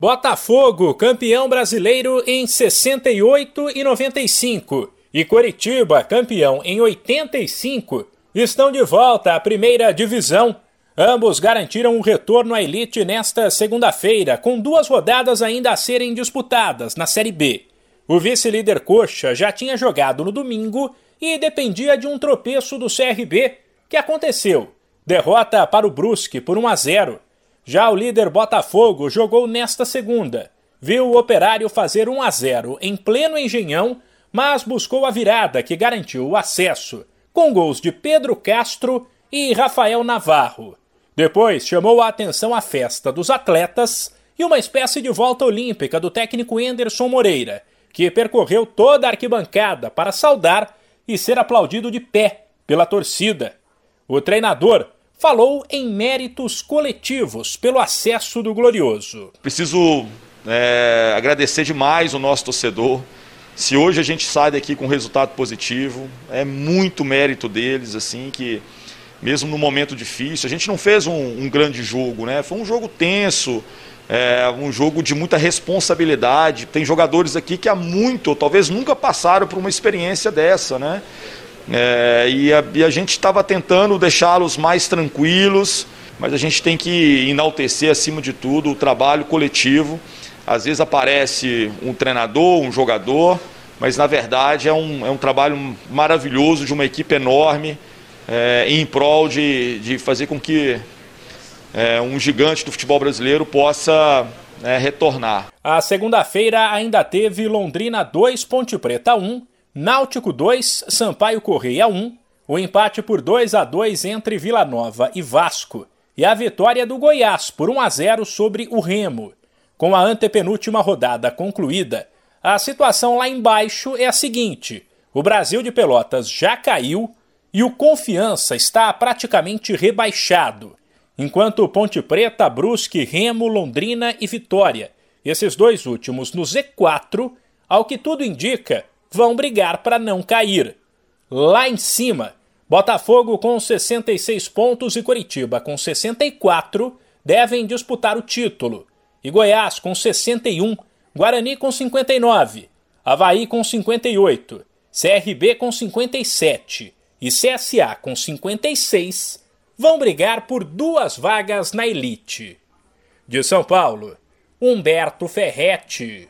Botafogo, campeão brasileiro em 68 e 95, e Coritiba, campeão em 85, estão de volta à primeira divisão. Ambos garantiram o um retorno à elite nesta segunda-feira, com duas rodadas ainda a serem disputadas na Série B. O vice-líder Coxa já tinha jogado no domingo e dependia de um tropeço do CRB, que aconteceu. Derrota para o Brusque por 1 a 0. Já o líder Botafogo jogou nesta segunda. Viu o Operário fazer 1 a 0 em pleno Engenhão, mas buscou a virada que garantiu o acesso, com gols de Pedro Castro e Rafael Navarro. Depois chamou a atenção a festa dos atletas e uma espécie de volta olímpica do técnico Enderson Moreira, que percorreu toda a arquibancada para saudar e ser aplaudido de pé pela torcida. O treinador falou em méritos coletivos pelo acesso do Glorioso. Preciso é, agradecer demais o nosso torcedor. Se hoje a gente sai daqui com resultado positivo, é muito mérito deles, assim, que mesmo no momento difícil, a gente não fez um, um grande jogo, né? Foi um jogo tenso, é, um jogo de muita responsabilidade. Tem jogadores aqui que há muito, talvez nunca passaram por uma experiência dessa, né? É, e, a, e a gente estava tentando deixá-los mais tranquilos, mas a gente tem que enaltecer, acima de tudo, o trabalho coletivo. Às vezes aparece um treinador, um jogador, mas na verdade é um, é um trabalho maravilhoso de uma equipe enorme é, em prol de, de fazer com que é, um gigante do futebol brasileiro possa é, retornar. A segunda-feira ainda teve Londrina 2, Ponte Preta 1 Náutico 2, Sampaio Correia 1, o empate por 2 a 2 entre Vila Nova e Vasco. E a vitória do Goiás por 1 a 0 sobre o Remo. Com a antepenúltima rodada concluída, a situação lá embaixo é a seguinte: o Brasil de Pelotas já caiu e o Confiança está praticamente rebaixado, enquanto Ponte Preta, Brusque, Remo, Londrina e Vitória, esses dois últimos no Z4, ao que tudo indica, vão brigar para não cair. Lá em cima, Botafogo com 66 pontos e Curitiba com 64 devem disputar o título. E Goiás com 61, Guarani com 59, Havaí com 58, CRB com 57 e CSA com 56 vão brigar por duas vagas na elite. De São Paulo, Humberto Ferretti.